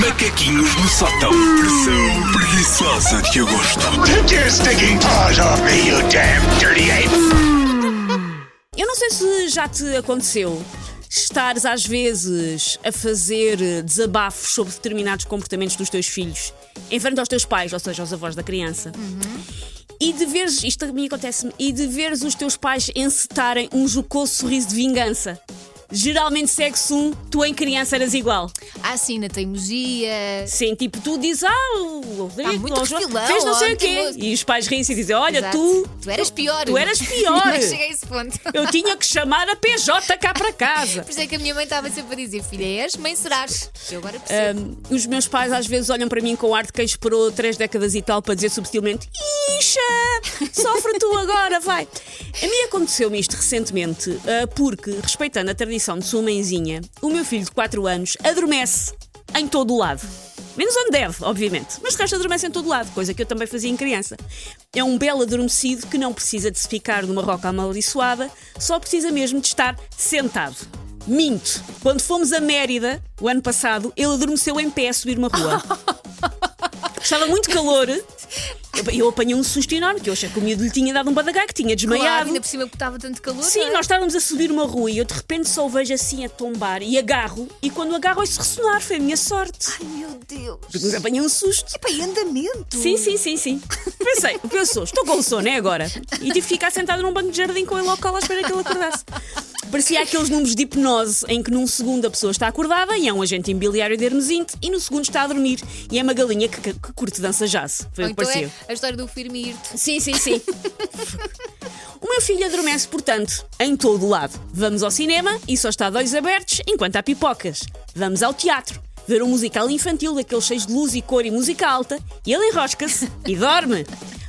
Macaquinhos no sótão. Pressão preguiçosa de agosto. Take your stinking paws off me, you damn dirty ape! Eu não sei se já te aconteceu estares às vezes a fazer desabafos sobre determinados comportamentos dos teus filhos em frente aos teus pais, ou seja, aos avós da criança. E de veres, isto a mim acontece-me, e de veres os teus pais encetarem um jocoso sorriso de vingança. Geralmente segue-se um, tu em criança eras igual. Ah, sim, na teimosia. Sim, tipo, tu dizes, ah, o Rodrigo Ah, muito refilão, fez não sei o quê. E os pais riem-se e dizem, olha, Exato. tu, Tu eras pior. tu eras pior. Não cheguei a esse ponto. eu tinha que chamar a PJ cá para casa. Por isso é que a minha mãe estava sempre a dizer: Filha, és, mãe serás. Eu agora percebo. Um, os meus pais às vezes olham para mim com ar de quem esperou três décadas e tal para dizer subtilmente: Ixa, sofre tu agora, vai. A mim aconteceu-me isto recentemente uh, porque, respeitando a tradição de sua mãezinha, o meu filho de 4 anos adormece em todo o lado. Menos onde deve, obviamente, mas de resto adormece em todo o lado, coisa que eu também fazia em criança. É um belo adormecido que não precisa de se ficar numa roca amaldiçoada, só precisa mesmo de estar sentado. Minto. Quando fomos a Mérida, o ano passado, ele adormeceu em pé a subir uma rua. Estava muito calor. Eu, apanhei um susto enorme, que eu achei que o miúdo lhe tinha dado um badagai, que tinha claro, desmaiado. ainda por cima que estava tanto calor. Sim, é? nós estávamos a subir uma rua e eu de repente só o vejo assim a tombar e agarro, e quando agarro ouço ressonar, foi a minha sorte. Ai meu Deus. Porque apanhei um susto. Epá, e andamento. Sim, sim, sim, sim. Pensei, o que eu sou? Estou com sono, é agora. E tive que ficar sentada num banco de jardim com ele ao colo à espera que ele acordasse. Parecia aqueles números de hipnose em que num segundo a pessoa está acordada e é um agente imobiliário de Hermesinte e no segundo está a dormir e é uma galinha que, que, que curte dança jazz. Foi Ou o que então pareceu. é a história do firme e irte. Sim, sim, sim. o meu filho adormece, portanto, em todo o lado. Vamos ao cinema e só está de olhos abertos enquanto há pipocas. Vamos ao teatro. Ver um musical infantil daqueles cheios de luz e cor e música alta e ele enrosca-se e dorme.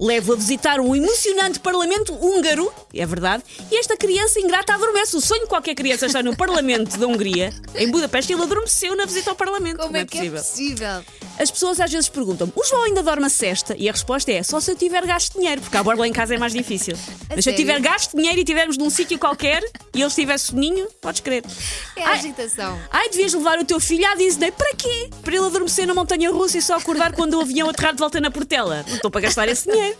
Levo a visitar um emocionante parlamento húngaro, é verdade, e esta criança ingrata adormece. O sonho de qualquer criança está no parlamento da Hungria, em Budapeste, e ele adormeceu na visita ao parlamento. Como é que é possível? As pessoas às vezes perguntam-me: o João ainda dorme a cesta? E a resposta é: só se eu tiver gasto de dinheiro, porque a borla em casa é mais difícil. Mas se eu sério? tiver gasto de dinheiro e estivermos num sítio qualquer e ele estiver soninho, podes crer. É a Ai, agitação. ai, devias levar o teu filho à Disney. Para quê? Para ele adormecer na montanha russa e só acordar quando o avião aterrar de volta na Portela. Não estou para gastar esse dinheiro.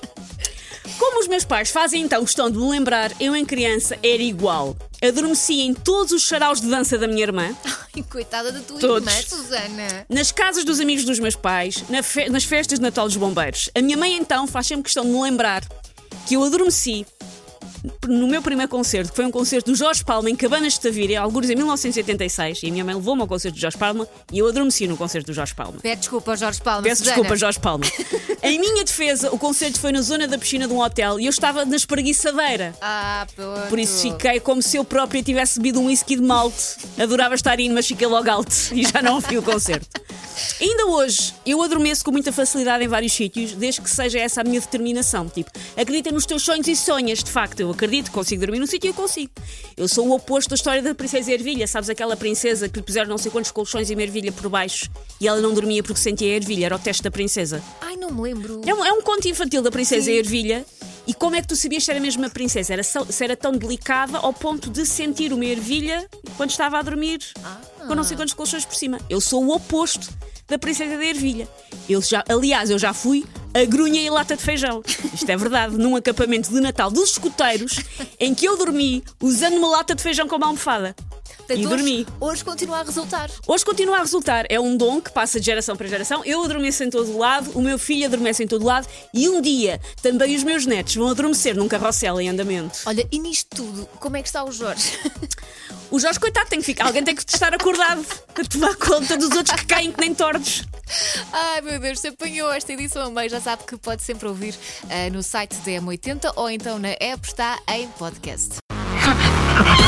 Como os meus pais fazem então questão de me lembrar, eu em criança era igual. Adormeci em todos os saraus de dança da minha irmã. Ai, coitada da tua Todos. irmã, Susana. Nas casas dos amigos dos meus pais, na fe- nas festas de Natal dos Bombeiros. A minha mãe então faz sempre questão de me lembrar que eu adormeci no meu primeiro concerto, que foi um concerto do Jorge Palma em Cabanas de Tavira, alguns em 1986, e a minha mãe levou-me ao concerto do Jorge Palma e eu adormeci no concerto do Jorge Palma. Pede desculpa ao Jorge Palma. Peço Susana. desculpa, Jorge Palma. em minha defesa, o concerto foi na zona da piscina de um hotel e eu estava na espreguiçadeira. Ah, pronto. Por isso fiquei como se eu própria tivesse bebido um whisky de malte. Adorava estar indo, mas fiquei logo alto e já não ouvi o concerto. Ainda hoje, eu adormeço com muita facilidade em vários sítios, desde que seja essa a minha determinação. Tipo, acredita nos teus sonhos e sonhas, de facto. Eu acredito, consigo dormir num sítio e eu consigo. Eu sou o oposto da história da princesa Ervilha. Sabes aquela princesa que lhe puseram não sei quantos colchões e uma ervilha por baixo e ela não dormia porque sentia a ervilha? Era o teste da princesa. Ai, não me lembro. É um, é um conto infantil da princesa e a ervilha. E como é que tu sabias se era mesmo uma princesa? Era, se era tão delicada ao ponto de sentir uma ervilha quando estava a dormir com não sei quantos colchões por cima. Eu sou o oposto da princesa da ervilha. Eu já, aliás, eu já fui a grunha e lata de feijão. Isto é verdade, num acampamento de Natal dos escuteiros em que eu dormi usando uma lata de feijão como almofada. Portanto, e hoje- dormi. Hoje continua a resultar. Hoje continua a resultar. É um dom que passa de geração para geração. Eu adormeço em todo lado, o meu filho adormece em todo lado e um dia também os meus netos vão adormecer num carrossel em andamento. Olha, e nisto tudo, como é que está o Jorge? O Jorge, coitado, tem que ficar. Alguém tem que estar acordado a tomar conta dos outros que caem que nem tordos. Ai meu Deus, se apanhou esta edição a meio, já sabe que pode sempre ouvir ah, no site da M80 ou então na app está em podcast.